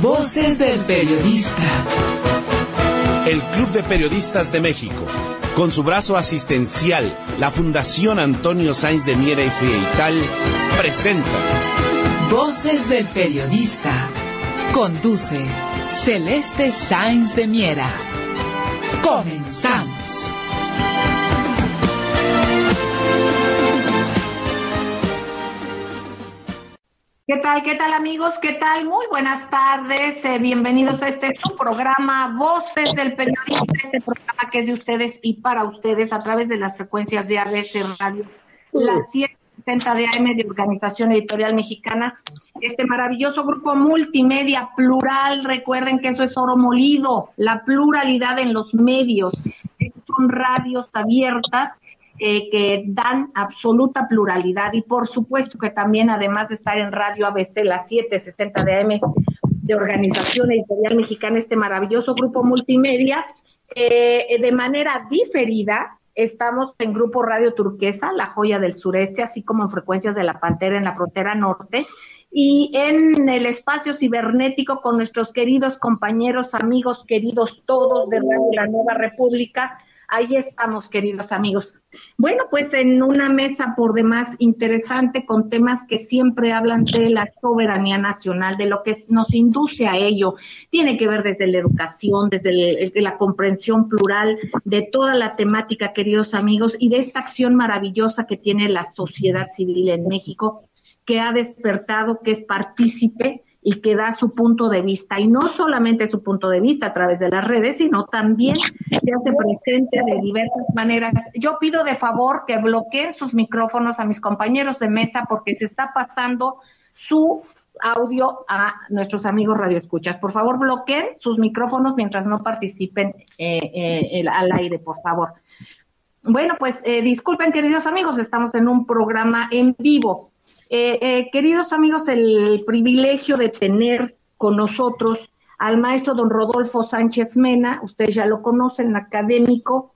Voces del periodista. El Club de Periodistas de México. Con su brazo asistencial, la Fundación Antonio Sáenz de Miera y Frieital presenta Voces del periodista. Conduce Celeste Sáenz de Miera. Comenzamos. ¿Qué tal, qué tal amigos? ¿Qué tal? Muy buenas tardes. Eh, bienvenidos a este su programa Voces del Periodista, este programa que es de ustedes y para ustedes a través de las frecuencias de ABC Radio, las 770 de AM de Organización Editorial Mexicana, este maravilloso grupo multimedia plural. Recuerden que eso es oro molido, la pluralidad en los medios. Son radios abiertas eh, que dan absoluta pluralidad y por supuesto que también además de estar en Radio ABC, las 760 de AM de Organización Editorial Mexicana, este maravilloso grupo multimedia, eh, de manera diferida, estamos en Grupo Radio Turquesa, La Joya del Sureste, así como en Frecuencias de la Pantera en la frontera norte, y en el espacio cibernético con nuestros queridos compañeros, amigos, queridos todos de Radio La Nueva República, Ahí estamos, queridos amigos. Bueno, pues en una mesa por demás interesante con temas que siempre hablan de la soberanía nacional, de lo que nos induce a ello. Tiene que ver desde la educación, desde la comprensión plural de toda la temática, queridos amigos, y de esta acción maravillosa que tiene la sociedad civil en México, que ha despertado, que es partícipe y que da su punto de vista. Y no solamente su punto de vista a través de las redes, sino también se hace presente de diversas maneras. Yo pido de favor que bloqueen sus micrófonos a mis compañeros de mesa porque se está pasando su audio a nuestros amigos radioescuchas. Por favor, bloqueen sus micrófonos mientras no participen eh, eh, al aire, por favor. Bueno, pues eh, disculpen, queridos amigos, estamos en un programa en vivo. Eh, eh, queridos amigos, el privilegio de tener con nosotros al maestro don Rodolfo Sánchez Mena, ustedes ya lo conocen, académico,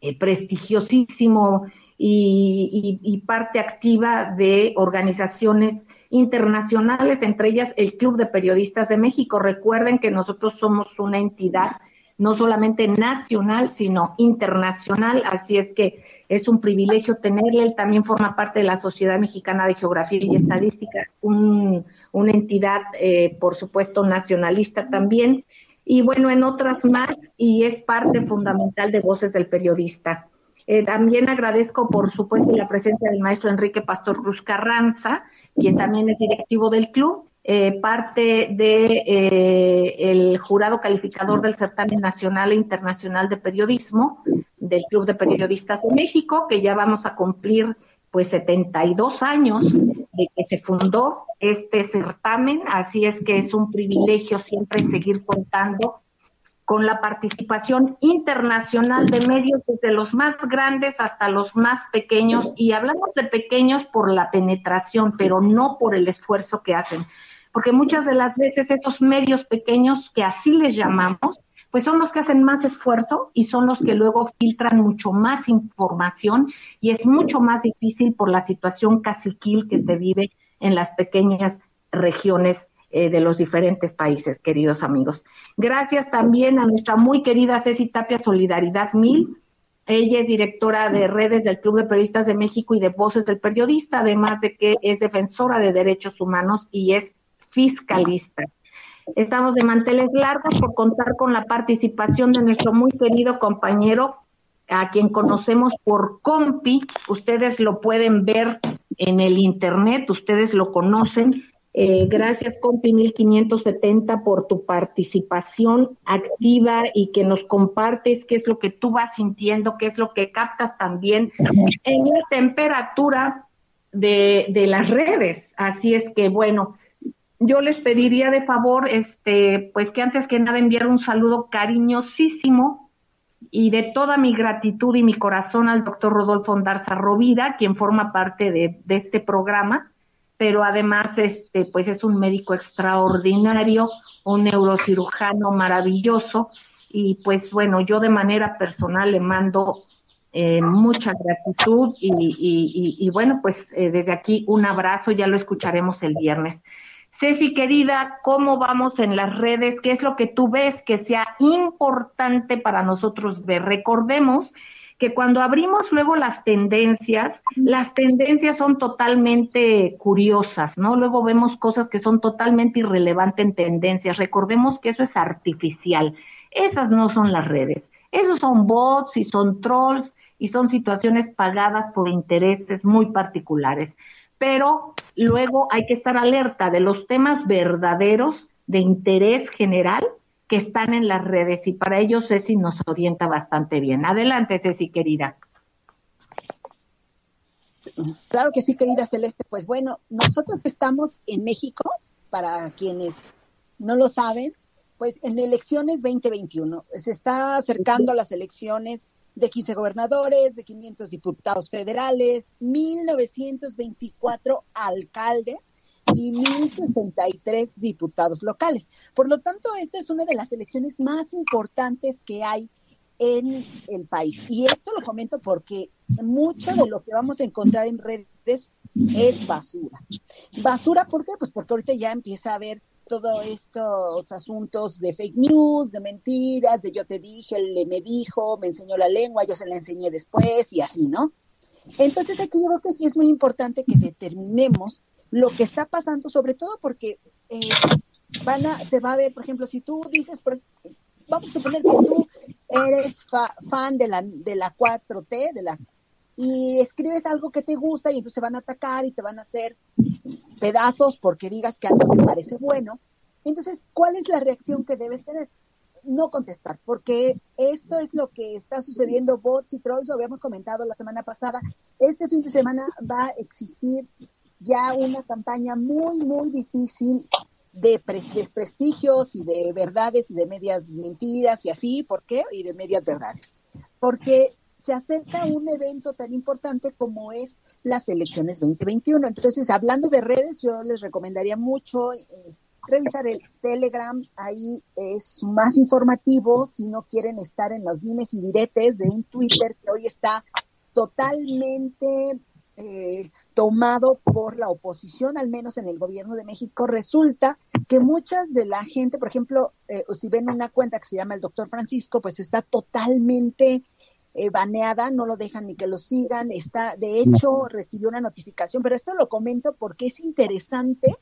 eh, prestigiosísimo y, parte activa de organizaciones internacionales, entre ellas el Club de Periodistas de México. Recuerden que nosotros somos una entidad no solamente nacional, sino internacional. Así es que es un privilegio tenerle. Él también forma parte de la Sociedad Mexicana de Geografía y Estadística, una entidad, eh, por supuesto, nacionalista también. Y bueno, en otras más, y es parte fundamental de Voces del Periodista. Eh, también agradezco, por supuesto, la presencia del maestro Enrique Pastor Cruz Carranza, quien también es directivo del club, eh, parte de eh, jurado calificador del certamen nacional e internacional de periodismo del Club de Periodistas de México, que ya vamos a cumplir pues 72 años de que se fundó este certamen, así es que es un privilegio siempre seguir contando con la participación internacional de medios desde los más grandes hasta los más pequeños. Y hablamos de pequeños por la penetración, pero no por el esfuerzo que hacen porque muchas de las veces estos medios pequeños, que así les llamamos, pues son los que hacen más esfuerzo y son los que luego filtran mucho más información y es mucho más difícil por la situación caciquil que se vive en las pequeñas regiones eh, de los diferentes países, queridos amigos. Gracias también a nuestra muy querida Ceci Tapia Solidaridad Mil. Ella es directora de redes del Club de Periodistas de México y de Voces del Periodista, además de que es defensora de derechos humanos y es fiscalista. Estamos de manteles largos por contar con la participación de nuestro muy querido compañero, a quien conocemos por Compi. Ustedes lo pueden ver en el internet, ustedes lo conocen. Eh, gracias, Compi 1570, por tu participación activa y que nos compartes qué es lo que tú vas sintiendo, qué es lo que captas también en la temperatura de las redes. Así es que, bueno, yo les pediría de favor, este, pues que antes que nada enviar un saludo cariñosísimo y de toda mi gratitud y mi corazón al doctor Rodolfo Ondarza Rovira, quien forma parte de, este programa, pero además este, pues es un médico extraordinario, un neurocirujano maravilloso, y pues bueno, yo de manera personal le mando eh, mucha gratitud y, y, y, bueno, pues eh, desde aquí un abrazo, ya lo escucharemos el viernes. Ceci, querida, ¿cómo vamos en las redes? ¿Qué es lo que tú ves que sea importante para nosotros ver? Recordemos que cuando abrimos luego las tendencias, las tendencias son totalmente curiosas, ¿no? Luego vemos cosas que son totalmente irrelevantes en tendencias. Recordemos que eso es artificial. Esas no son las redes. Esos son bots y son trolls y son situaciones pagadas por intereses muy particulares. Pero luego hay que estar alerta de los temas verdaderos de interés general que están en las redes y para ello Ceci nos orienta bastante bien. Adelante, Ceci, querida. Claro que sí, querida Celeste. Pues bueno, nosotros estamos en México, para quienes no lo saben, pues en elecciones 2021. Se está acercando las elecciones de 15 gobernadores, de 500 diputados federales, 1924 alcaldes y 1063 diputados locales. Por lo tanto, esta es una de las elecciones más importantes que hay en el país. Y esto lo comento porque mucho de lo que vamos a encontrar en redes es basura. Basura, ¿por qué? Pues porque ahorita ya empieza a haber todos estos asuntos de fake news, de mentiras, de yo te dije, él me dijo, me enseñó la lengua, yo se la enseñé después y así, ¿no? Entonces aquí yo creo que sí es muy importante que determinemos lo que está pasando, sobre todo porque eh, van a, se va a ver, por ejemplo, si tú dices, vamos a suponer que tú eres fan de la, de la 4T, de la y escribes algo que te gusta y entonces te van a atacar y te van a hacer pedazos porque digas que algo te parece bueno. Entonces, ¿cuál es la reacción que debes tener? No contestar, porque esto es lo que está sucediendo, bots y trolls, lo habíamos comentado la semana pasada. Este fin de semana va a existir ya una campaña muy, muy difícil de desprestigios y de verdades y de medias mentiras y así, ¿por qué? Y de medias verdades. Porque se acerca un evento tan importante como es las elecciones 2021. Entonces, hablando de redes, yo les recomendaría mucho eh, revisar el Telegram, ahí es más informativo si no quieren estar en los dimes y diretes de un Twitter que hoy está totalmente eh, tomado por la oposición, al menos en el gobierno de México, resulta que muchas de la gente, por ejemplo, eh, si ven una cuenta que se llama el doctor Francisco, pues está totalmente eh, baneada, no lo dejan ni que lo sigan, está, de hecho, recibió una notificación, pero esto lo comento porque es interesante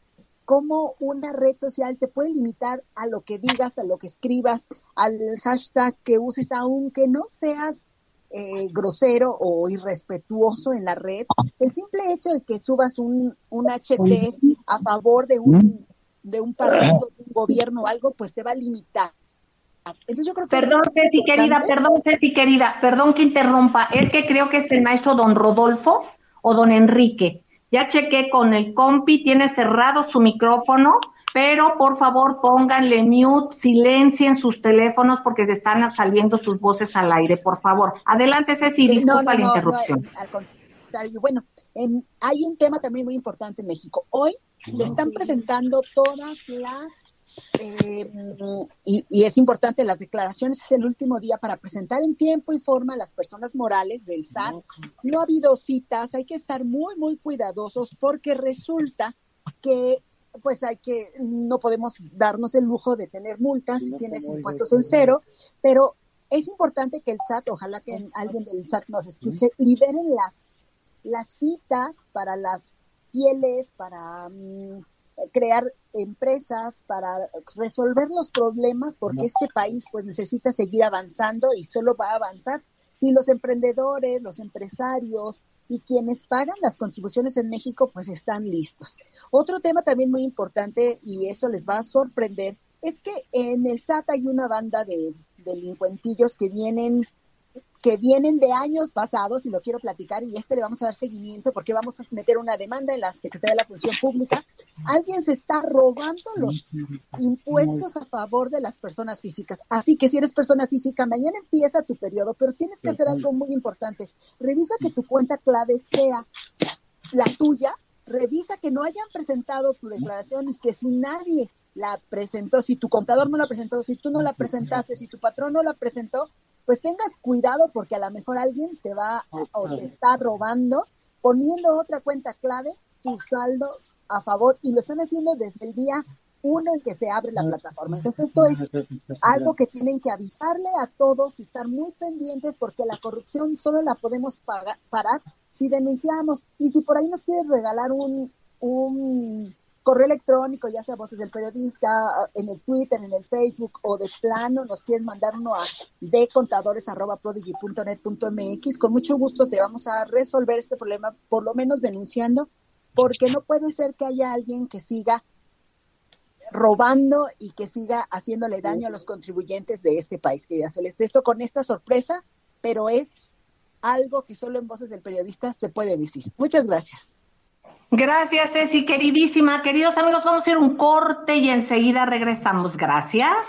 cómo una red social te puede limitar a lo que digas, a lo que escribas, al hashtag que uses, aunque no seas eh, grosero o irrespetuoso en la red. El simple hecho de que subas un, un HT a favor de un, de un partido, de un gobierno o algo, pues te va a limitar. Entonces yo creo que perdón, Ceci querida, perdón, Ceci querida, perdón que interrumpa. Es que creo que es el maestro don Rodolfo o don Enrique. Ya chequé con el compi, tiene cerrado su micrófono, pero por favor pónganle mute, silencien sus teléfonos porque se están saliendo sus voces al aire, por favor. Adelante, Ceci, disculpa la interrupción. al contrario, bueno, hay un tema también muy importante en México. Hoy se están presentando todas las eh, y, es importante, las declaraciones es el último día para presentar en tiempo y forma a las personas morales del SAT. No ha habido citas, hay que estar muy, muy cuidadosos porque resulta que pues hay que, no podemos darnos el lujo de tener multas si tienes impuestos en cero, pero es importante que el SAT, ojalá que alguien del SAT nos escuche, liberen las, las citas para las fieles, para... Mm, crear empresas para resolver los problemas porque este país pues necesita seguir avanzando y solo va a avanzar si los emprendedores, los empresarios y quienes pagan las contribuciones en México pues están listos. Otro tema también muy importante y eso les va a sorprender es que en el SAT hay una banda de delincuentillos que vienen que vienen de años pasados y lo quiero platicar y este le vamos a dar seguimiento porque vamos a meter una demanda en la Secretaría de la Función Pública. Alguien se está robando los impuestos a favor de las personas físicas. Así que si eres persona física, mañana empieza tu periodo, pero tienes que hacer algo muy importante. Revisa que tu cuenta clave sea la tuya, revisa que no hayan presentado tu declaración y que si nadie la presentó, si tu contador no la presentó, si tú no la presentaste, si tu patrón no la presentó, pues tengas cuidado porque a lo mejor alguien te va o te está robando poniendo otra cuenta clave tus saldos a favor y lo están haciendo desde el día uno en que se abre la plataforma. Entonces esto es algo que tienen que avisarle a todos y estar muy pendientes porque la corrupción solo la podemos parar si denunciamos. Y si por ahí nos quieres regalar un, un correo electrónico, ya sea voces del periodista, en el Twitter, en el Facebook o de plano nos quieres mandar uno a decontadores.prodigy.net.mx, con mucho gusto te vamos a resolver este problema, por lo menos denunciando, porque no puede ser que haya alguien que siga robando y que siga haciéndole daño a los contribuyentes de este país, querida Celeste. Esto con esta sorpresa, pero es algo que solo en voces del periodista se puede decir. Muchas gracias. Gracias, Ceci, queridísima. Queridos amigos, vamos a ir un corte y enseguida regresamos. Gracias.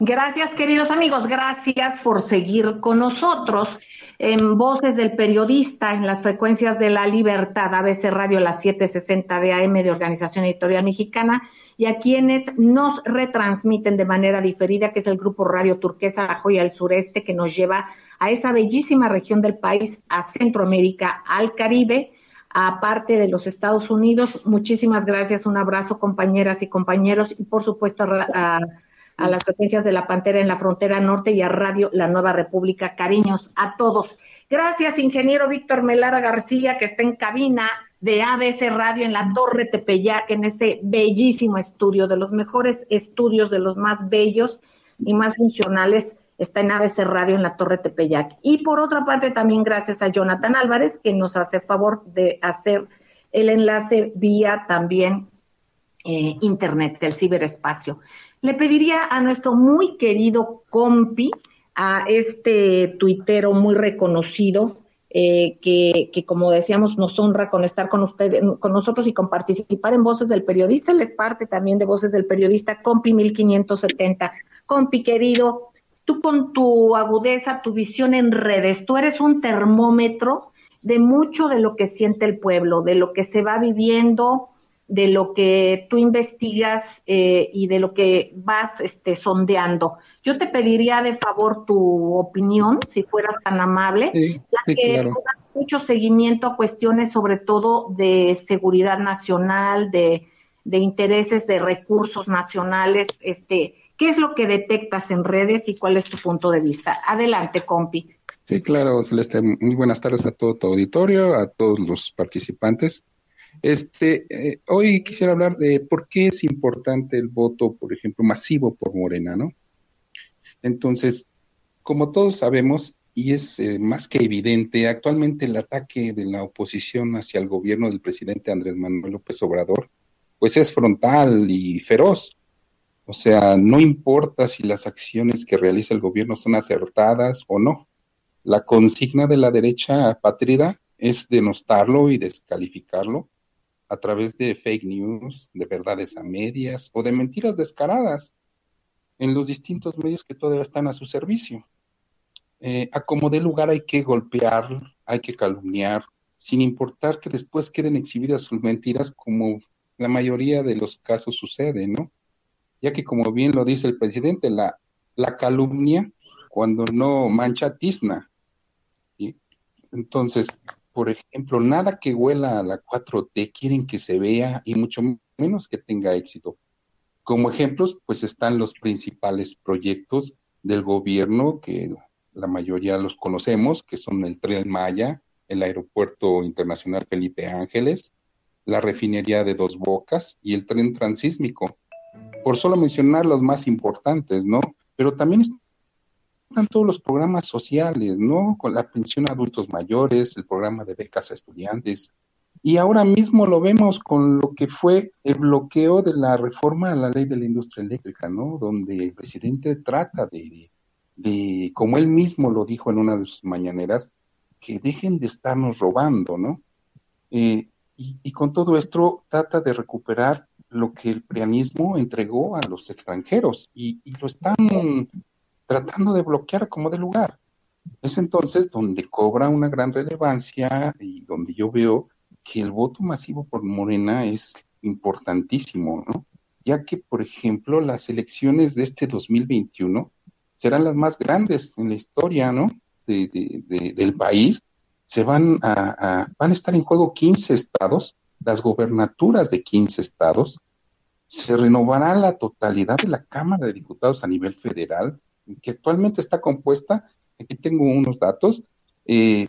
Gracias, queridos amigos. Gracias por seguir con nosotros en Voces del Periodista, en las frecuencias de la Libertad, ABC Radio, las 760 de AM de Organización Editorial Mexicana, y a quienes nos retransmiten de manera diferida, que es el Grupo Radio Turquesa La Joya del Sureste, que nos lleva a esa bellísima región del país, a Centroamérica, al Caribe, aparte de los Estados Unidos. Muchísimas gracias, un abrazo compañeras y compañeros, y por supuesto a a las frecuencias de la Pantera en la frontera norte y a Radio La Nueva República. Cariños a todos. Gracias, ingeniero Víctor Melara García, que está en cabina de ABC Radio en la Torre Tepeyac, en ese bellísimo estudio, de los mejores estudios, de los más bellos y más funcionales, está en ABC Radio en la Torre Tepeyac. Y por otra parte, también gracias a Jonathan Álvarez, que nos hace favor de hacer el enlace vía también eh, Internet, del ciberespacio. Le pediría a nuestro muy querido compi, a este tuitero muy reconocido, eh, que, que, como decíamos nos honra con estar con ustedes, con nosotros y con participar en Voces del Periodista. Él es parte también de Voces del Periodista, Compi 1570. Compi querido, tú con tu agudeza, tu visión en redes, tú eres un termómetro de mucho de lo que siente el pueblo, de lo que se va viviendo, de lo que tú investigas eh, y de lo que vas este, sondeando. Yo te pediría de favor tu opinión, si fueras tan amable, ya que mucho seguimiento a cuestiones sobre todo de seguridad nacional, de, de intereses de recursos nacionales, este, ¿qué es lo que detectas en redes y cuál es tu punto de vista? Adelante, compi. Sí, claro, Celeste. Muy buenas tardes a todo tu auditorio, a todos los participantes. Este, eh, hoy quisiera hablar de por qué es importante el voto, por ejemplo, masivo por Morena, ¿no? Entonces, como todos sabemos, y es eh, más que evidente, actualmente el ataque de la oposición hacia el gobierno del presidente Andrés Manuel López Obrador, pues es frontal y feroz. O sea, no importa si las acciones que realiza el gobierno son acertadas o no. La consigna de la derecha patrida es denostarlo y descalificarlo a través de fake news, de verdades a medias o de mentiras descaradas en los distintos medios que todavía están a su servicio. Eh, a como lugar hay que golpear, hay que calumniar, sin importar que después queden exhibidas sus mentiras como la mayoría de los casos sucede, ¿no? Ya que como bien lo dice el presidente, la, la calumnia cuando no mancha tizna. Entonces, por ejemplo, nada que huela a la 4T quieren que se vea y mucho menos que tenga éxito. Como ejemplos, pues están los principales proyectos del gobierno, que la mayoría los conocemos, que son el Tren Maya, el Aeropuerto Internacional Felipe Ángeles, la refinería de Dos Bocas y el tren transísmico, por solo mencionar los más importantes, ¿no? Pero también todos los programas sociales, ¿no? Con la pensión a adultos mayores, el programa de becas a estudiantes. Y ahora mismo lo vemos con lo que fue el bloqueo de la reforma a la ley de la industria eléctrica, ¿no? Donde el presidente trata de, de como él mismo lo dijo en una de sus mañaneras, que dejen de estarnos robando, ¿no? Eh, y, con todo esto trata de recuperar lo que el prianismo entregó a los extranjeros y, lo están tratando de bloquear como de lugar. Es entonces donde cobra una gran relevancia y donde yo veo que el voto masivo por Morena es importantísimo, ¿no? Ya que, por ejemplo, las elecciones de este 2021 serán las más grandes en la historia, ¿no? del país se van a, van a estar en juego 15 estados, las gobernaturas de 15 estados, se renovará la totalidad de la Cámara de Diputados a nivel federal, que actualmente está compuesta, aquí tengo unos datos, eh,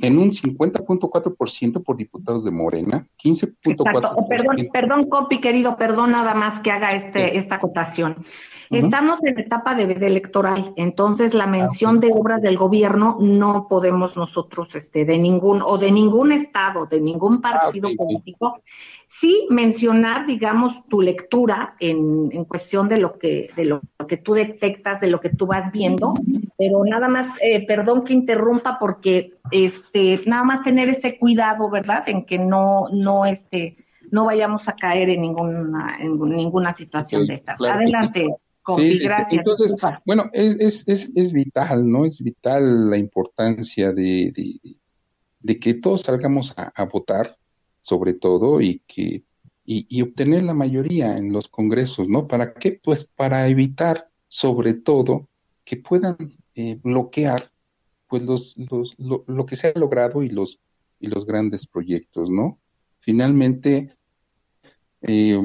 en un 50.4% por diputados de Morena, 15.4%. Perdón, perdón, Copi, querido, perdón nada más que haga este, esta acotación. Estamos en etapa de, electoral, entonces la mención de obras del gobierno no podemos nosotros, este, de ningún, o de ningún estado, de ningún ah, partido político, sí mencionar, digamos, tu lectura en, en, cuestión de lo que, de lo que tú detectas, de lo que tú vas viendo, pero nada más, eh, perdón que interrumpa porque, este, nada más tener ese cuidado, ¿verdad? En que no, no, este, no vayamos a caer en ninguna, en ninguna situación de estas. Adelante sí, gracias. Entonces, bueno, es, es, es, vital, ¿no? Es vital la importancia de, de, que todos salgamos a, votar, sobre todo, y que y, obtener la mayoría en los congresos, ¿no? ¿Para qué? Pues para evitar, sobre todo, que puedan eh, bloquear pues los, los, lo, lo, que se ha logrado y los, y los grandes proyectos, ¿no? Finalmente, eh,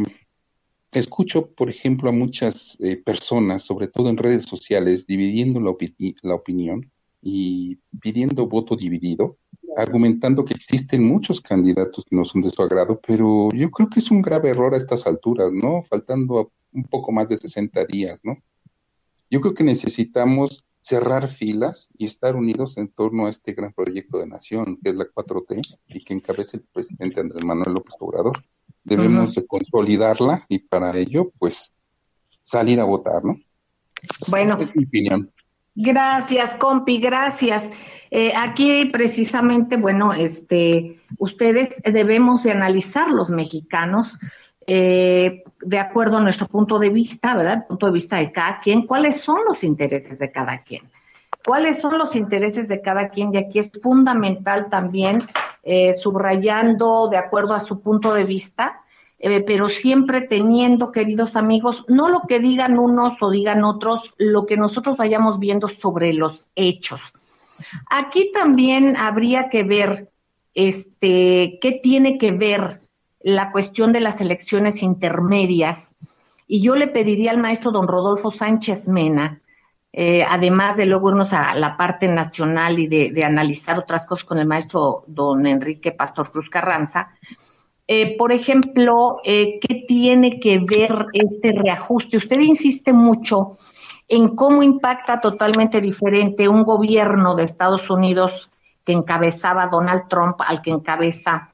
escucho, por ejemplo, a muchas eh, personas, sobre todo en redes sociales, dividiendo la, la, opinión y pidiendo voto dividido, argumentando que existen muchos candidatos que no son de su agrado, pero yo creo que es un grave error a estas alturas, ¿no? Faltando un poco más de 60 días, ¿no? Yo creo que necesitamos cerrar filas y estar unidos en torno a este gran proyecto de nación, que es la 4T, y que encabeza el presidente Andrés Manuel López Obrador debemos de consolidarla y para ello, pues, salir a votar, ¿no? Bueno. es mi opinión. Gracias, compi, gracias. Eh, aquí precisamente, bueno, este, ustedes debemos de analizar los mexicanos eh, de acuerdo a nuestro punto de vista, ¿verdad? punto de vista de cada quien, cuáles son los intereses de cada quien cuáles son los intereses de cada quien y aquí es fundamental también eh, subrayando de acuerdo a su punto de vista, eh, pero siempre teniendo, queridos amigos, no lo que digan unos o digan otros, lo que nosotros vayamos viendo sobre los hechos. Aquí también habría que ver este, qué tiene que ver la cuestión de las elecciones intermedias. Y yo le pediría al maestro don Rodolfo Sánchez Mena eh, además de luego irnos a la parte nacional y de, analizar otras cosas con el maestro don Enrique Pastor Cruz Carranza, eh, por ejemplo, eh, ¿qué tiene que ver este reajuste? Usted insiste mucho en cómo impacta totalmente diferente un gobierno de Estados Unidos que encabezaba Donald Trump al que encabeza,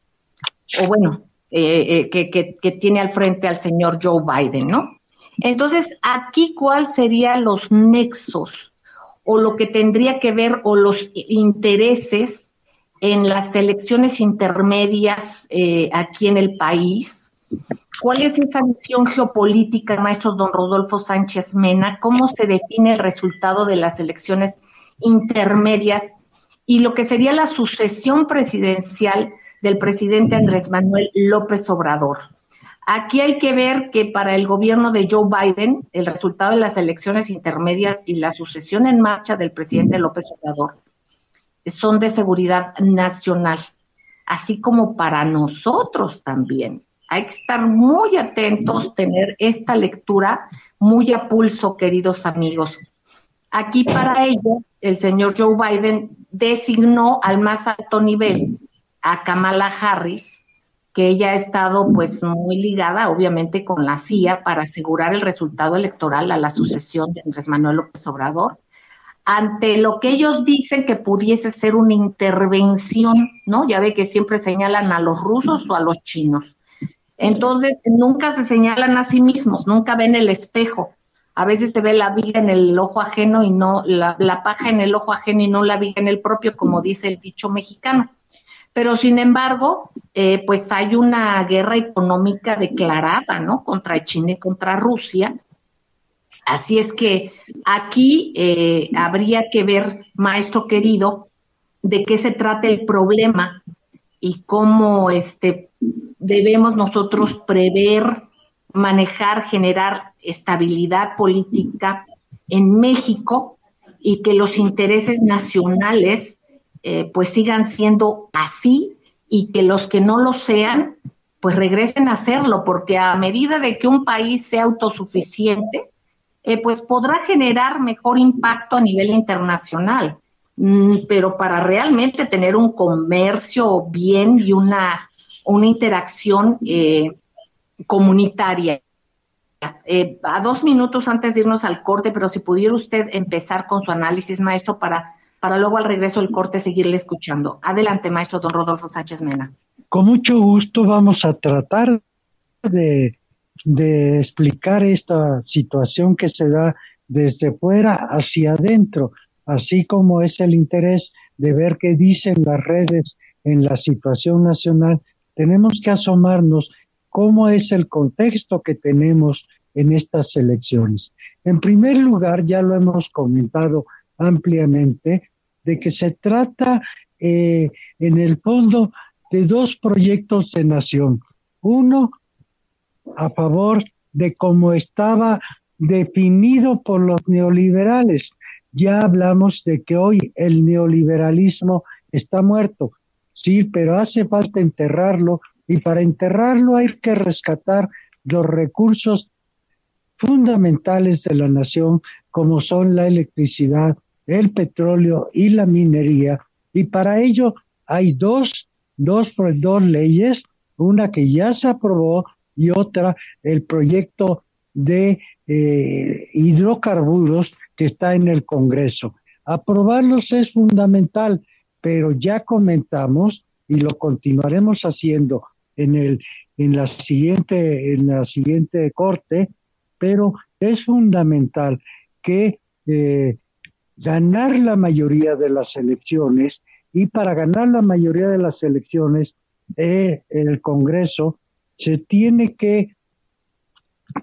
o bueno, que, que tiene al frente al señor Joe Biden, ¿no? Entonces, aquí, ¿cuál serían los nexos o lo que tendría que ver o los intereses en las elecciones intermedias eh, aquí en el país? ¿Cuál es esa visión geopolítica, maestro don Rodolfo Sánchez Mena? ¿Cómo se define el resultado de las elecciones intermedias y lo que sería la sucesión presidencial del presidente Andrés Manuel López Obrador? Aquí hay que ver que para el gobierno de Joe Biden, el resultado de las elecciones intermedias y la sucesión en marcha del presidente López Obrador son de seguridad nacional, así como para nosotros también. Hay que estar muy atentos, tener esta lectura muy a pulso, queridos amigos. Aquí para ello, el señor Joe Biden designó al más alto nivel a Kamala Harris, que ella ha estado pues muy ligada obviamente con la CIA para asegurar el resultado electoral a la sucesión de Andrés Manuel López Obrador. Ante lo que ellos dicen que pudiese ser una intervención, ¿no? Ya ve que siempre señalan a los rusos o a los chinos. Entonces, nunca se señalan a sí mismos, nunca ven el espejo. A veces se ve la viga en el ojo ajeno y no, la, paja en el ojo ajeno y no la viga en el propio, como dice el dicho mexicano. Pero sin embargo, eh, pues hay una guerra económica declarada, ¿no? Contra China y contra Rusia. Así es que aquí eh, habría que ver, maestro querido, de qué se trata el problema y cómo este, debemos nosotros prever, manejar, generar estabilidad política en México y que los intereses nacionales eh, pues sigan siendo así y que los que no lo sean pues regresen a hacerlo, porque a medida de que un país sea autosuficiente, eh, pues podrá generar mejor impacto a nivel internacional. Mm, pero para realmente tener un comercio bien y una, una interacción eh, comunitaria. Eh, a dos minutos antes de irnos al corte, pero si pudiera usted empezar con su análisis, maestro, para, para luego al regreso del corte seguirle escuchando. Adelante, maestro don Rodolfo Sánchez Mena. Con mucho gusto vamos a tratar de, de explicar esta situación que se da desde fuera hacia adentro así como es el interés de ver qué dicen las redes en la situación nacional, tenemos que asomarnos cómo es el contexto que tenemos en estas elecciones. En primer lugar, ya lo hemos comentado ampliamente, de que se trata eh, en el fondo de dos proyectos de nación. Uno a favor de cómo estaba definido por los neoliberales, ya hablamos de que hoy el neoliberalismo está muerto, sí, pero hace falta enterrarlo y para enterrarlo hay que rescatar los recursos fundamentales de la nación como son la electricidad, el petróleo y la minería. Y para ello hay dos, dos, dos leyes, una que ya se aprobó y otra el proyecto de eh, hidrocarburos que está en el Congreso. Aprobarlos es fundamental, pero ya comentamos y lo continuaremos haciendo en el en la siguiente en la siguiente corte, pero es fundamental que eh, ganar la mayoría de las elecciones y para ganar la mayoría de las elecciones eh, el Congreso se tiene que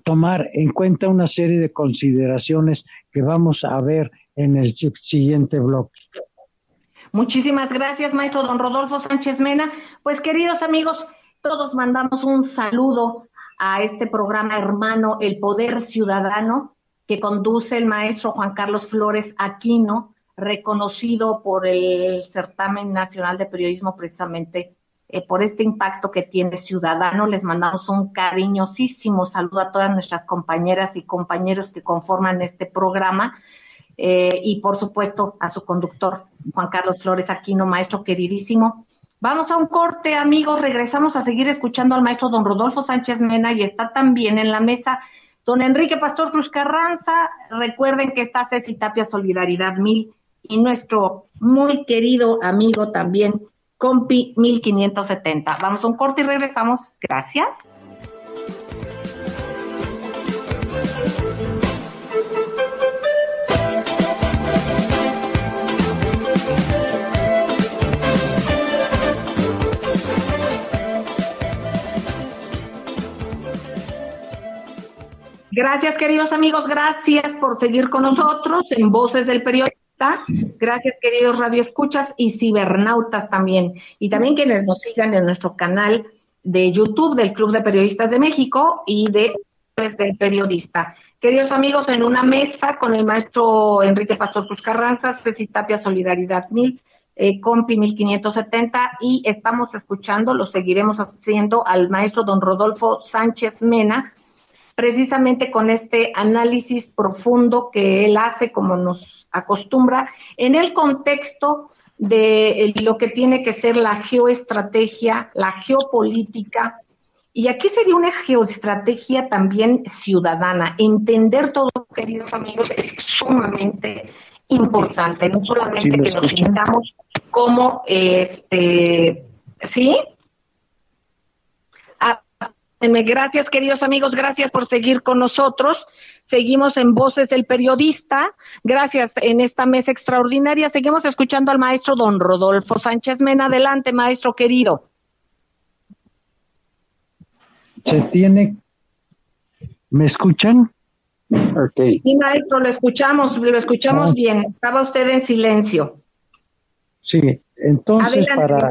tomar en cuenta una serie de consideraciones que vamos a ver en el siguiente bloque. Muchísimas gracias, maestro don Rodolfo Sánchez Mena. Pues queridos amigos, todos mandamos un saludo a este programa hermano El Poder Ciudadano que conduce el maestro Juan Carlos Flores Aquino, reconocido por el Certamen Nacional de Periodismo precisamente eh, por este impacto que tiene Ciudadano. Les mandamos un cariñosísimo saludo a todas nuestras compañeras y compañeros que conforman este programa. Eh, y por supuesto a su conductor, Juan Carlos Flores Aquino, maestro queridísimo. Vamos a un corte, amigos. Regresamos a seguir escuchando al maestro don Rodolfo Sánchez Mena y está también en la mesa don Enrique Pastor Cruz Carranza. Recuerden que está Ceci Tapia Solidaridad Mil y nuestro muy querido amigo también, Compi 1570. Vamos a un corte y regresamos. Gracias. Gracias, queridos amigos. Gracias por seguir con nosotros en Voces del Periodista. Gracias, queridos radioescuchas y cibernautas también. Y también quienes nos sigan en nuestro canal de YouTube del Club de Periodistas de México y de del Periodista. Queridos amigos, en una mesa con el maestro Enrique Pastor Cruz Carranza, Ceci Tapia Solidaridad Mil, eh, Compi 1570 y estamos escuchando, lo seguiremos haciendo al maestro don Rodolfo Sánchez Mena, precisamente con este análisis profundo que él hace, como nos acostumbra, en el contexto de lo que tiene que ser la geoestrategia, la geopolítica. Y aquí sería una geoestrategia también ciudadana. Entender todo, queridos amigos, es sumamente importante, no solamente que nos sintamos como, este, ¿sí? Gracias, queridos amigos, gracias por seguir con nosotros. Seguimos en Voces del Periodista. Gracias en esta mesa extraordinaria. Seguimos escuchando al maestro don Rodolfo Sánchez Mena. Adelante, maestro querido. Se tiene. ¿Me escuchan? Sí, maestro, lo escuchamos, lo escuchamos ah. bien. Estaba usted en silencio. Sí, entonces para.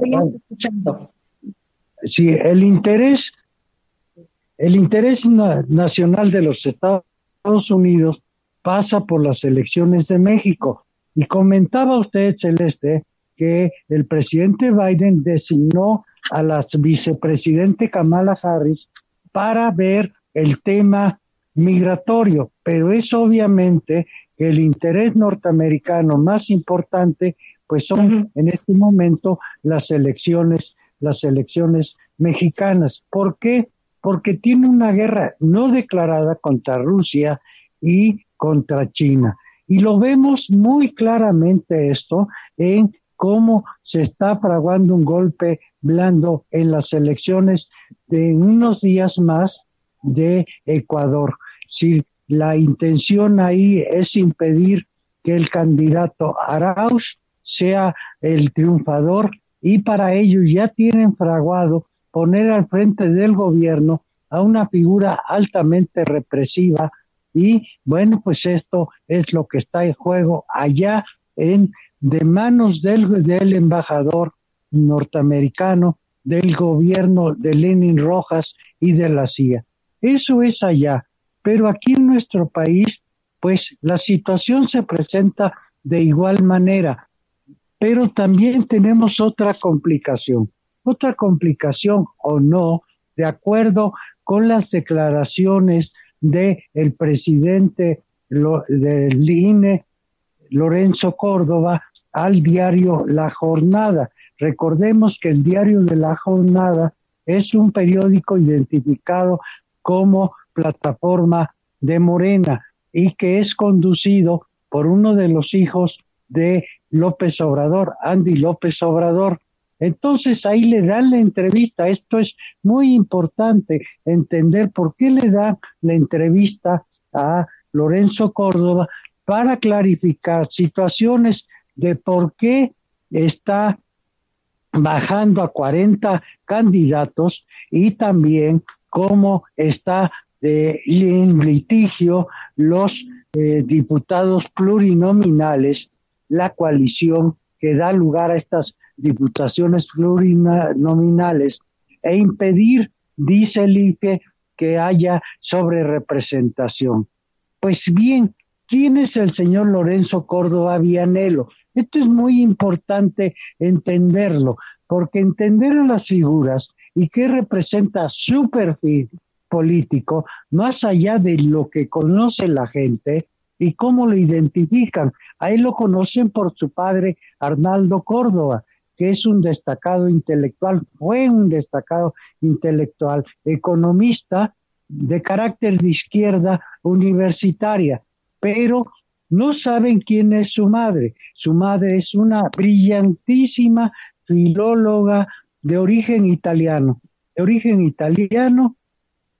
Sí, el interés, el interés nacional de los Estados Unidos pasa por las elecciones de México. Y comentaba usted, Celeste, que el presidente Biden designó a la vicepresidente Kamala Harris para ver el tema migratorio, pero es obviamente que el interés norteamericano más importante pues son en este momento las elecciones las elecciones mexicanas. ¿Por qué? Porque tiene una guerra no declarada contra Rusia y contra China. Y lo vemos muy claramente esto en cómo se está fraguando un golpe blando en las elecciones de unos días más de Ecuador. Si la intención ahí es impedir que el candidato Arauz sea el triunfador y para ello ya tienen fraguado poner al frente del gobierno a una figura altamente represiva y bueno, pues esto es lo que está en juego allá en de manos del, del embajador norteamericano, del gobierno de Lenin Rojas y de la CIA. Eso es allá, pero aquí en nuestro país, pues la situación se presenta de igual manera, pero también tenemos otra complicación, otra complicación o no, de acuerdo con las declaraciones del el presidente del INE, Lorenzo Córdoba, al diario La Jornada. Recordemos que el diario de La Jornada es un periódico identificado como plataforma de Morena y que es conducido por uno de los hijos de López Obrador, Andy López Obrador. Entonces ahí le dan la entrevista. Esto es muy importante entender por qué le da la entrevista a Lorenzo Córdoba para clarificar situaciones de por qué está bajando a 40 candidatos y también cómo está en litigio los eh, diputados plurinominales, la coalición que da lugar a estas diputaciones plurinominales e impedir, dice el IFE, que haya sobre representación. Pues bien, ¿quién es el señor Lorenzo Córdoba Vianelo? Esto es muy importante entenderlo, porque entender a las figuras y qué representa su perfil político, más allá de lo que conoce la gente y cómo lo identifican. A él lo conocen por su padre Arnaldo Córdoba, que es un destacado intelectual, fue un destacado intelectual, economista de carácter de izquierda universitaria, pero no saben quién es su madre. Su madre es una brillantísima filóloga de origen italiano, de origen italiano,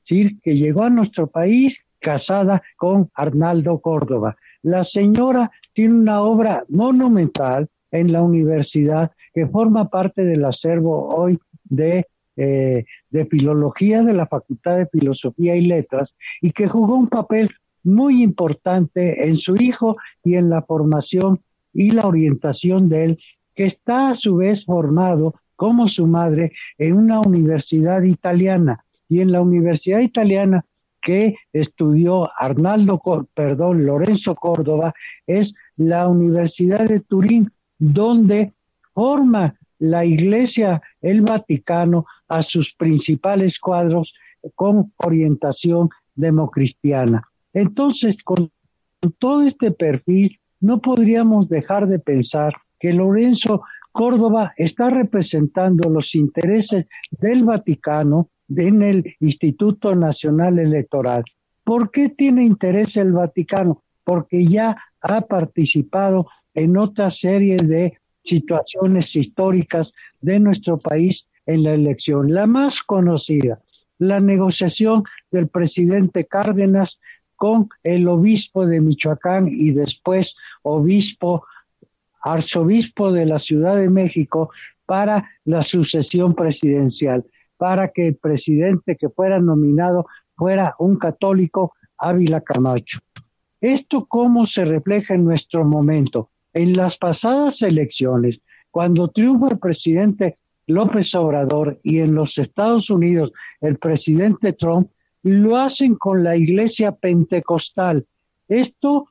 ¿sí? que llegó a nuestro país casada con Arnaldo Córdoba. La señora tiene una obra monumental en la universidad que forma parte del acervo hoy de, eh, de filología de la Facultad de Filosofía y Letras y que jugó un papel muy importante en su hijo y en la formación y la orientación de él, que está a su vez formado como su madre en una universidad italiana. Y en la universidad italiana que estudió Arnaldo, perdón, Lorenzo Córdoba, es la Universidad de Turín, donde forma la Iglesia, el Vaticano, a sus principales cuadros con orientación democristiana. Entonces, con todo este perfil, no podríamos dejar de pensar que Lorenzo Córdoba está representando los intereses del Vaticano en el Instituto Nacional Electoral. ¿Por qué tiene interés el Vaticano? porque ya ha participado en otra serie de situaciones históricas de nuestro país en la elección. La más conocida, la negociación del presidente Cárdenas con el obispo de Michoacán y después obispo, arzobispo de la Ciudad de México para la sucesión presidencial, para que el presidente que fuera nominado fuera un católico, Ávila Camacho. ¿Esto cómo se refleja en nuestro momento? En las pasadas elecciones, cuando triunfa el presidente López Obrador y en los Estados Unidos el presidente Trump, lo hacen con la iglesia pentecostal. Esto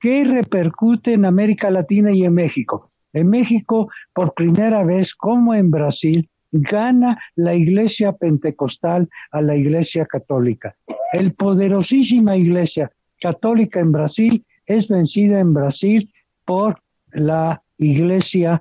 ¿qué repercute en América Latina y en México. En México, por primera vez, como en Brasil, gana la iglesia pentecostal a la iglesia católica. El poderosísima iglesia católica en Brasil es vencida en Brasil por la iglesia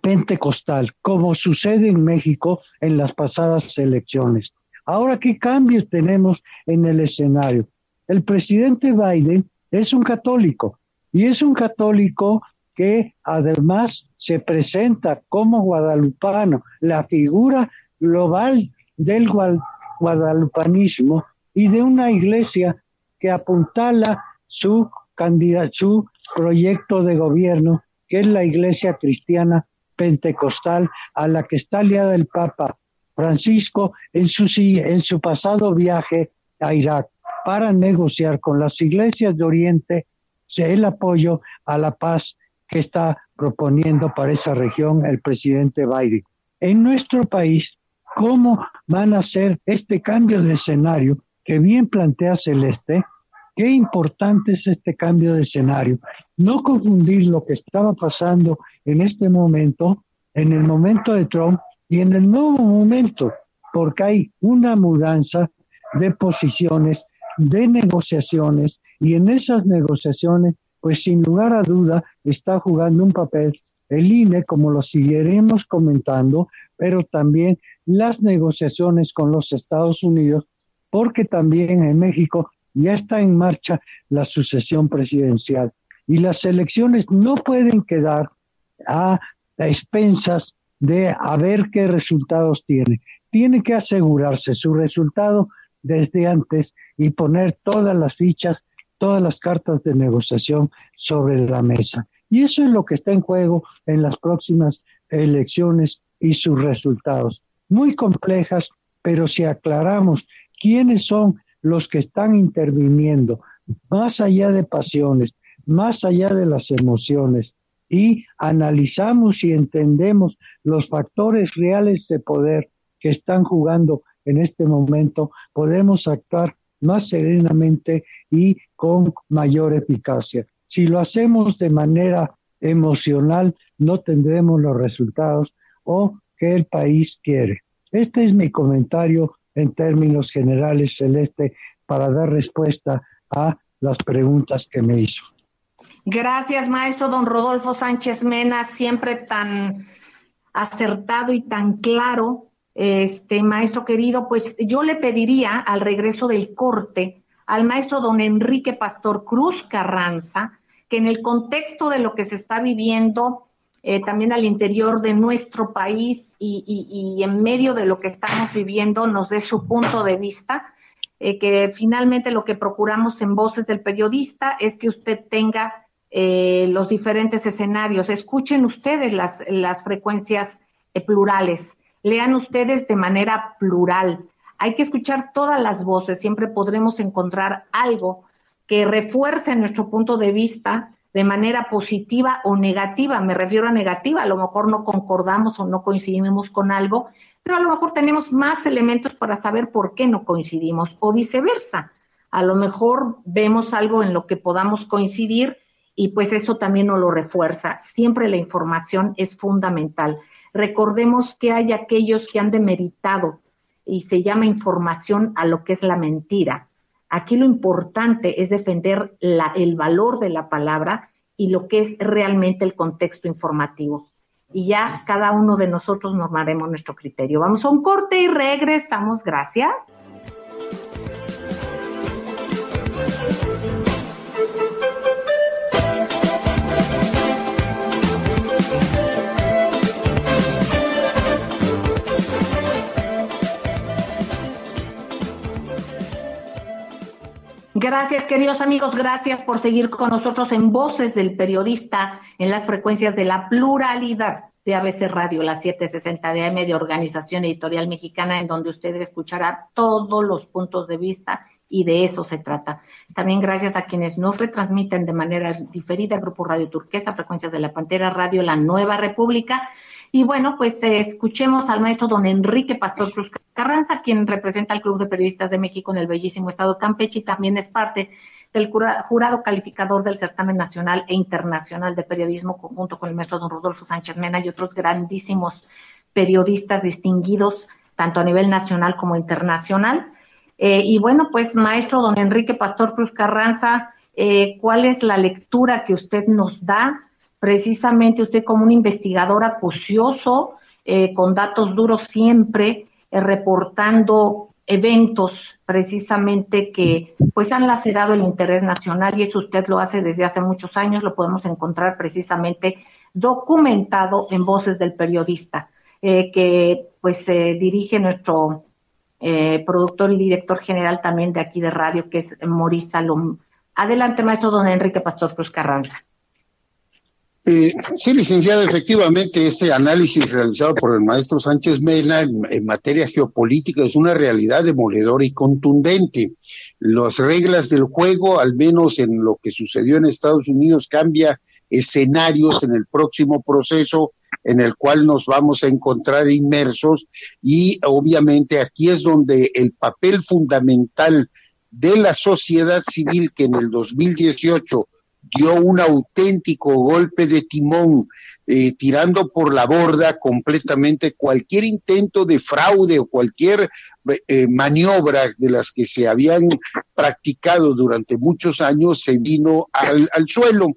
pentecostal, como sucede en México en las pasadas elecciones. Ahora, ¿qué cambios tenemos en el escenario? El presidente Biden es un católico y es un católico que además se presenta como guadalupano, la figura global del guadalupanismo y de una iglesia que apuntala su su proyecto de gobierno, que es la iglesia cristiana pentecostal a la que está aliada el Papa Francisco en su, en su pasado viaje a Irak para negociar con las iglesias de Oriente el apoyo a la paz que está proponiendo para esa región el presidente Biden. En nuestro país, ¿cómo van a hacer este cambio de escenario que bien plantea Celeste? Qué importante es este cambio de escenario. No confundir lo que estaba pasando en este momento, en el momento de Trump, y en el nuevo momento, porque hay una mudanza de posiciones, de negociaciones, y en esas negociaciones, pues sin lugar a duda, está jugando un papel el INE, como lo seguiremos comentando, pero también las negociaciones con los Estados Unidos, porque también en México ya está en marcha la sucesión presidencial y las elecciones no pueden quedar a, expensas de a ver qué resultados tiene. Tiene que asegurarse su resultado desde antes y poner todas las fichas, todas las cartas de negociación sobre la mesa. Y eso es lo que está en juego en las próximas elecciones y sus resultados. Muy complejas, pero si aclaramos quiénes son los que están interviniendo, más allá de pasiones, más allá de las emociones, y analizamos y entendemos los factores reales de poder que están jugando en este momento, podemos actuar más serenamente y con mayor eficacia. Si lo hacemos de manera emocional, no tendremos los resultados o que el país quiere. Este es mi comentario en términos generales, Celeste, para dar respuesta a las preguntas que me hizo. Gracias, maestro don Rodolfo Sánchez Mena, siempre tan acertado y tan claro. Este maestro querido, pues yo le pediría al regreso del corte al maestro don Enrique Pastor Cruz Carranza que en el contexto de lo que se está viviendo eh, también al interior de nuestro país y, y, en medio de lo que estamos viviendo nos dé su punto de vista, eh, que finalmente lo que procuramos en Voces del Periodista es que usted tenga eh, los diferentes escenarios. Escuchen ustedes las, las frecuencias plurales, lean ustedes de manera plural. Hay que escuchar todas las voces, siempre podremos encontrar algo que refuerce nuestro punto de vista de manera positiva o negativa. Me refiero a negativa, a lo mejor no concordamos o no coincidimos con algo, pero a lo mejor tenemos más elementos para saber por qué no coincidimos o viceversa. A lo mejor vemos algo en lo que podamos coincidir y pues eso también nos lo refuerza. Siempre la información es fundamental. Recordemos que hay aquellos que han demeritado y se llama información a lo que es la mentira. Aquí lo importante es defender el valor de la palabra y lo que es realmente el contexto informativo. Y ya cada uno de nosotros normaremos nuestro criterio. Vamos a un corte y regresamos. Gracias. Gracias, queridos amigos. Gracias por seguir con nosotros en Voces del Periodista en las frecuencias de la pluralidad de ABC Radio, la 760 de AM de Organización Editorial Mexicana, en donde usted escuchará todos los puntos de vista y de eso se trata. También gracias a quienes nos retransmiten de manera diferida Grupo Radio Turquesa, Frecuencias de la Pantera Radio, La Nueva República. Y bueno, pues eh, escuchemos al maestro don Enrique Pastor Cruz Carranza, quien representa al Club de Periodistas de México en el bellísimo estado de Campeche y también es parte del jurado calificador del certamen nacional e internacional de periodismo, conjunto con el maestro don Rodolfo Sánchez Mena y otros grandísimos periodistas distinguidos, tanto a nivel nacional como internacional. Eh, y bueno, pues maestro don Enrique Pastor Cruz Carranza, eh, ¿cuál es la lectura que usted nos da? Precisamente usted como un investigador acucioso, eh, con datos duros siempre, reportando eventos precisamente que pues han lacerado el interés nacional y eso usted lo hace desde hace muchos años, lo podemos encontrar precisamente documentado en Voces del Periodista, eh, que pues dirige nuestro eh, productor y director general también de aquí de radio, que es Maurice Salom. Adelante, maestro don Enrique Pastor Cruz Carranza. Eh, sí, licenciada, efectivamente, ese análisis realizado por el maestro Sánchez Mena en, materia geopolítica es una realidad demoledora y contundente. Las reglas del juego, al menos en lo que sucedió en Estados Unidos, cambia escenarios en el próximo proceso en el cual nos vamos a encontrar inmersos y obviamente aquí es donde el papel fundamental de la sociedad civil que en el 2018 dio un auténtico golpe de timón, eh, tirando por la borda completamente cualquier intento de fraude o cualquier eh, maniobra de las que se habían practicado durante muchos años se vino al, suelo.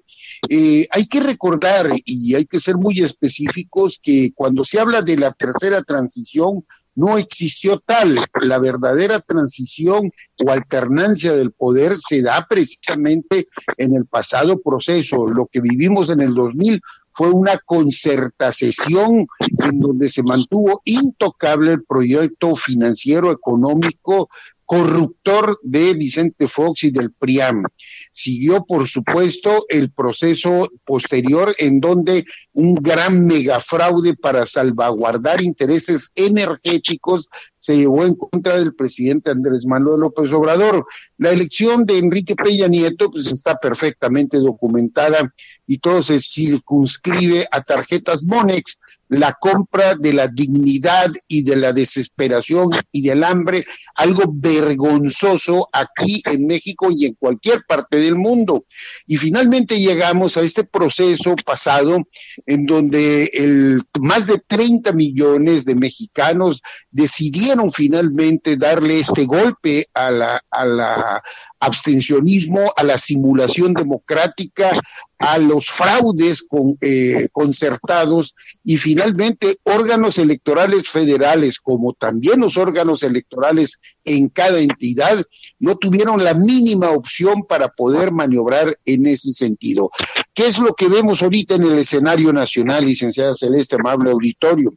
Eh, hay que recordar y hay que ser muy específicos que cuando se habla de la tercera transición, no existió tal. La verdadera transición o alternancia del poder se da precisamente en el pasado proceso. Lo que vivimos en el 2000 fue una concertación en donde se mantuvo intocable el proyecto financiero económico corruptor de Vicente Fox y del PRIAM. Siguió, por supuesto, el proceso posterior en donde un gran megafraude para salvaguardar intereses energéticos se llevó en contra del presidente Andrés Manuel López Obrador. La elección de Enrique Peña Nieto pues está perfectamente documentada y todo se circunscribe a tarjetas Monex, la compra de la dignidad y de la desesperación y del hambre, algo vergonzoso aquí en México y en cualquier parte del mundo. Y finalmente llegamos a este proceso pasado en donde el, más de 30 millones de mexicanos decidieron finalmente darle este golpe a la, a la abstencionismo, a la simulación democrática, a los fraudes con, eh, concertados y finalmente órganos electorales federales, como también los órganos electorales en cada entidad, no tuvieron la mínima opción para poder maniobrar en ese sentido. ¿Qué es lo que vemos ahorita en el escenario nacional, licenciada Celeste, amable auditorio?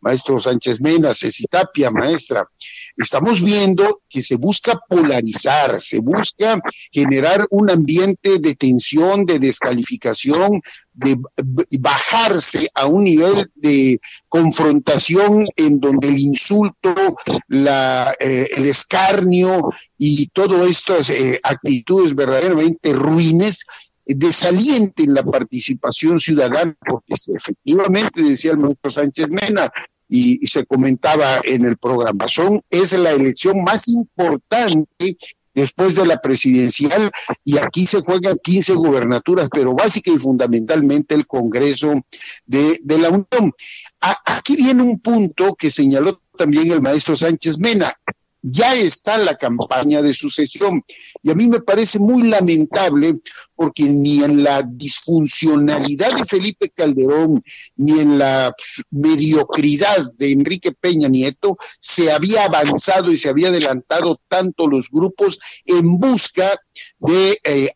Maestro Sánchez Mena, Ceci Tapia, maestra, estamos viendo que se busca polarizar, se busca generar un ambiente de tensión, de descalificación, de bajarse a un nivel de confrontación en donde el insulto, la, eh, el escarnio y todas estas eh, actitudes verdaderamente ruines desalienten la participación ciudadana, porque efectivamente, decía el maestro Sánchez Mena, y, se comentaba en el programa. Son, es la elección más importante después de la presidencial y aquí se juegan 15 gubernaturas, pero básica y fundamentalmente el Congreso de, de la Unión. aquí viene un punto que señaló también el maestro Sánchez Mena. Ya está la campaña de sucesión. Y a mí me parece muy lamentable porque ni en la disfuncionalidad de Felipe Calderón, ni en la mediocridad de Enrique Peña Nieto, se había avanzado y se había adelantado tanto los grupos en busca de, eh,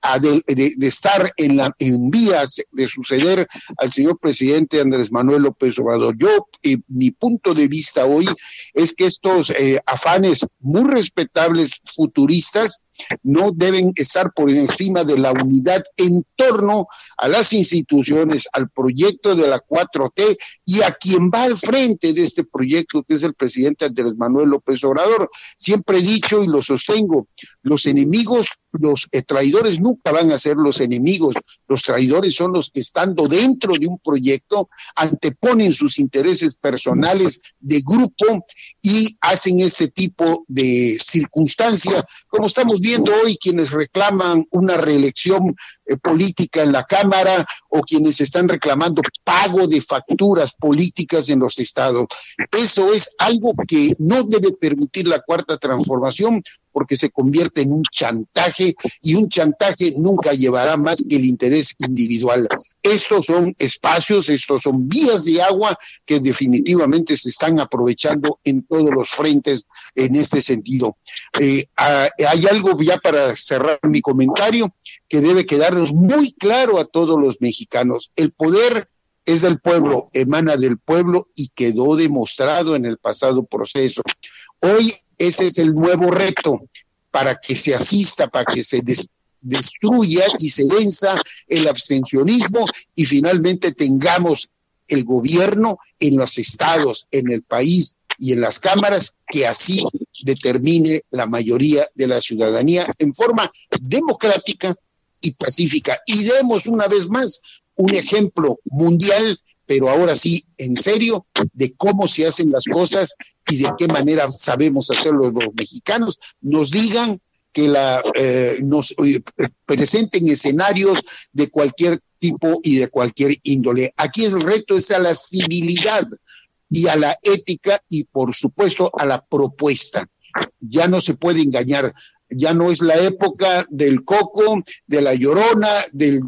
de, estar en, la, en vías de suceder al señor presidente Andrés Manuel López Obrador. Yo, eh, mi punto de vista hoy es que estos eh, afanes muy respetables futuristas no deben estar por encima de la unidad en torno a las instituciones, al proyecto de la 4T y a quien va al frente de este proyecto, que es el presidente Andrés Manuel López Obrador. Siempre he dicho y lo sostengo, los enemigos, los traidores nunca van a ser los enemigos, los traidores son los que estando dentro de un proyecto anteponen sus intereses personales de grupo y hacen este tipo de circunstancia, como estamos viendo viendo hoy quienes reclaman una reelección eh, política en la Cámara o quienes están reclamando pago de facturas políticas en los estados. Eso es algo que no debe permitir la cuarta transformación porque se convierte en un chantaje y un chantaje nunca llevará más que el interés individual. Estos son espacios, estos son vías de agua que definitivamente se están aprovechando en todos los frentes en este sentido. Eh, hay algo ya para cerrar mi comentario que debe quedarnos muy claro a todos los mexicanos. El poder es del pueblo, emana del pueblo y quedó demostrado en el pasado proceso. Hoy ese es el nuevo reto para que se asista, para que se destruya y se venza el abstencionismo y finalmente tengamos el gobierno en los estados, en el país y en las cámaras que así determine la mayoría de la ciudadanía en forma democrática y pacífica. Y demos una vez más un ejemplo mundial pero ahora sí, en serio, de cómo se hacen las cosas y de qué manera sabemos hacerlo los mexicanos, nos digan que la, eh, nos eh, presenten escenarios de cualquier tipo y de cualquier índole. Aquí el reto es a la civilidad y a la ética y por supuesto a la propuesta. Ya no se puede engañar ya no es la época del coco, de la llorona, de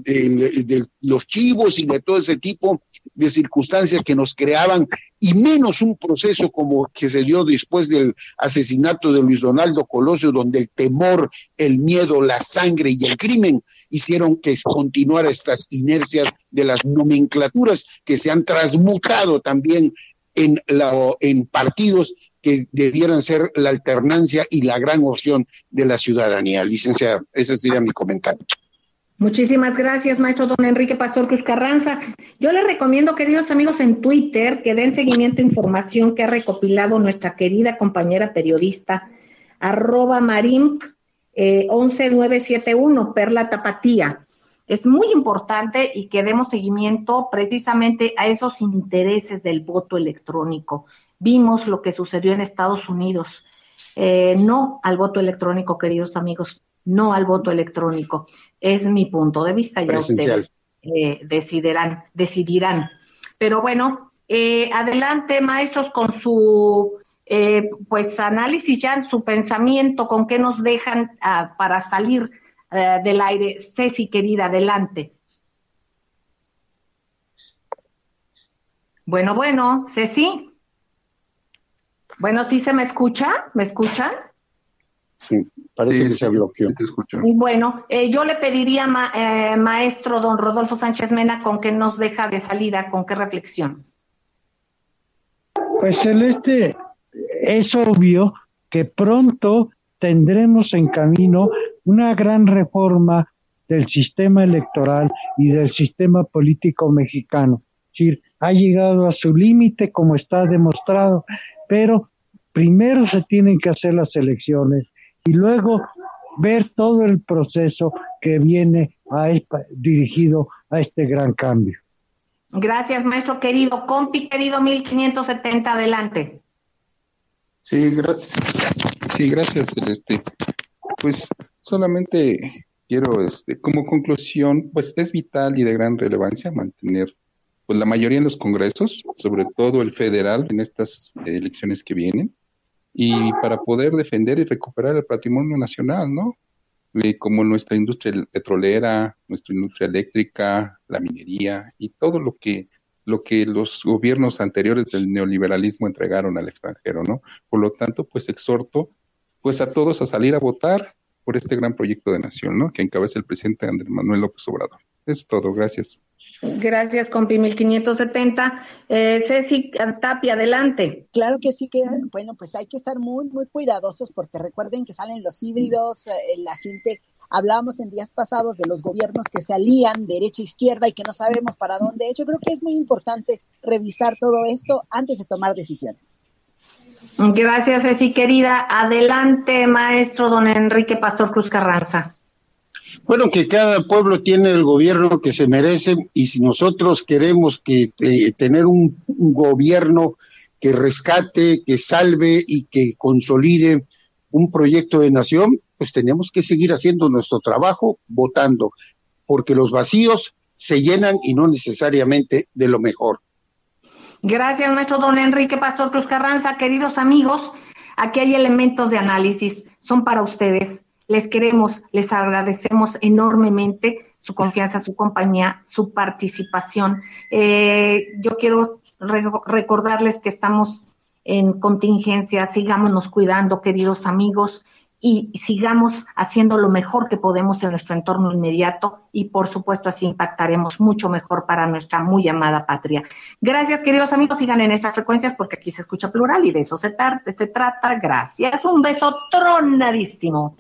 los chivos y de todo ese tipo de circunstancias que nos creaban, y menos un proceso como que se dio después del asesinato de Luis Donaldo Colosio, donde el temor, el miedo, la sangre y el crimen hicieron que continuara estas inercias de las nomenclaturas que se han transmutado también en, la, en partidos que debieran ser la alternancia y la gran opción de la ciudadanía. Licenciada, ese sería mi comentario. Muchísimas gracias, maestro don Enrique Pastor Cruz Carranza. Yo les recomiendo, queridos amigos, en Twitter que den seguimiento a información que ha recopilado nuestra querida compañera periodista, arroba marimp eh, 11971, Perla Tapatía. Es muy importante y que demos seguimiento precisamente a esos intereses del voto electrónico. Vimos lo que sucedió en Estados Unidos. Eh, no al voto electrónico, queridos amigos, no al voto electrónico. Es mi punto de vista, ya ustedes eh, decidirán, decidirán. Pero bueno, eh, adelante, maestros, con su pues análisis ya, su pensamiento, con qué nos dejan ah, para salir eh, del aire. Ceci, querida, adelante. Bueno, bueno, Ceci. Bueno, ¿sí se me escucha? ¿Me escuchan? Sí, parece que se bloqueó. Te escucho. Bueno, eh, yo le pediría, eh, maestro don Rodolfo Sánchez Mena, con qué nos deja de salida, con qué reflexión. Pues Celeste, es obvio que pronto tendremos en camino una gran reforma del sistema electoral y del sistema político mexicano. Es decir, ha llegado a su límite como está demostrado, pero primero se tienen que hacer las elecciones y luego ver todo el proceso que viene a, dirigido a este gran cambio. Gracias, maestro querido. Compi, querido 1570, adelante. Sí, gracias. Sí, gracias, Celeste. Pues solamente quiero, este, como conclusión, pues es vital y de gran relevancia mantener pues la mayoría en los congresos, sobre todo el federal en estas elecciones que vienen, y para poder defender y recuperar el patrimonio nacional, ¿no? como nuestra industria petrolera, nuestra industria eléctrica, la minería y todo lo que lo que los gobiernos anteriores del neoliberalismo entregaron al extranjero, ¿no? Por lo tanto, pues exhorto pues a todos a salir a votar por este gran proyecto de nación, ¿no? Que encabeza el presidente Andrés Manuel López Obrador. Es todo, gracias. Gracias, Compi 1570. Eh, Ceci Tapia, adelante. Claro que sí, que bueno, pues hay que estar muy, muy cuidadosos porque recuerden que salen los híbridos, eh, la gente, hablábamos en días pasados de los gobiernos que se alían derecha e izquierda y que no sabemos para dónde. De hecho, creo que es muy importante revisar todo esto antes de tomar decisiones. Gracias, Ceci, querida. Adelante, maestro don Enrique Pastor Cruz Carranza. Bueno, que cada pueblo tiene el gobierno que se merece y si nosotros queremos que eh, tener un, gobierno que rescate, que salve y que consolide un proyecto de nación, pues tenemos que seguir haciendo nuestro trabajo votando, porque los vacíos se llenan y no necesariamente de lo mejor. Gracias, maestro don Enrique Pastor Cruz Carranza. Queridos amigos, aquí hay elementos de análisis, son para ustedes. Les queremos, les agradecemos enormemente su confianza, su compañía, su participación. Eh, yo quiero recordarles que estamos en contingencia, sigámonos cuidando, queridos amigos, y sigamos haciendo lo mejor que podemos en nuestro entorno inmediato y por supuesto así impactaremos mucho mejor para nuestra muy amada patria. Gracias queridos amigos, sigan en estas frecuencias porque aquí se escucha plural y de eso se, se trata. Gracias, un beso tronadísimo.